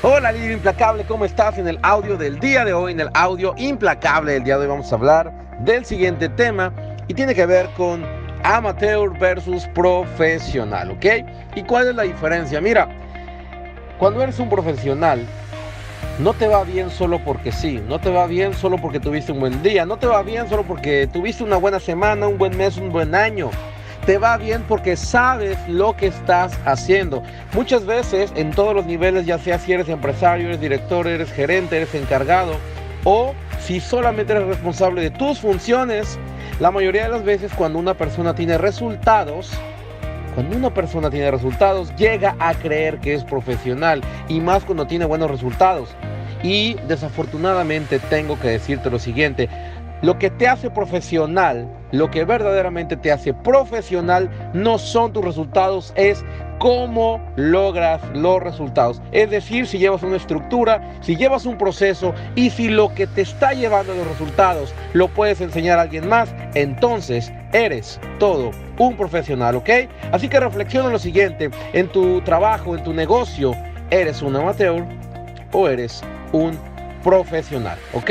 Hola líder implacable, ¿cómo estás? En el audio del día de hoy, en el audio implacable del día de hoy vamos a hablar del siguiente tema y tiene que ver con amateur versus profesional, ¿ok? ¿Y cuál es la diferencia? Mira, cuando eres un profesional, no te va bien solo porque sí, no te va bien solo porque tuviste un buen día, no te va bien solo porque tuviste una buena semana, un buen mes, un buen año te va bien porque sabes lo que estás haciendo. Muchas veces en todos los niveles, ya sea si eres empresario, eres director, eres gerente, eres encargado o si solamente eres responsable de tus funciones, la mayoría de las veces cuando una persona tiene resultados, cuando una persona tiene resultados, llega a creer que es profesional y más cuando tiene buenos resultados. Y desafortunadamente tengo que decirte lo siguiente, lo que te hace profesional, lo que verdaderamente te hace profesional, no son tus resultados, es cómo logras los resultados. Es decir, si llevas una estructura, si llevas un proceso y si lo que te está llevando a los resultados lo puedes enseñar a alguien más, entonces eres todo un profesional, ¿ok? Así que reflexiona lo siguiente, en tu trabajo, en tu negocio, ¿eres un amateur o eres un profesional, ¿ok?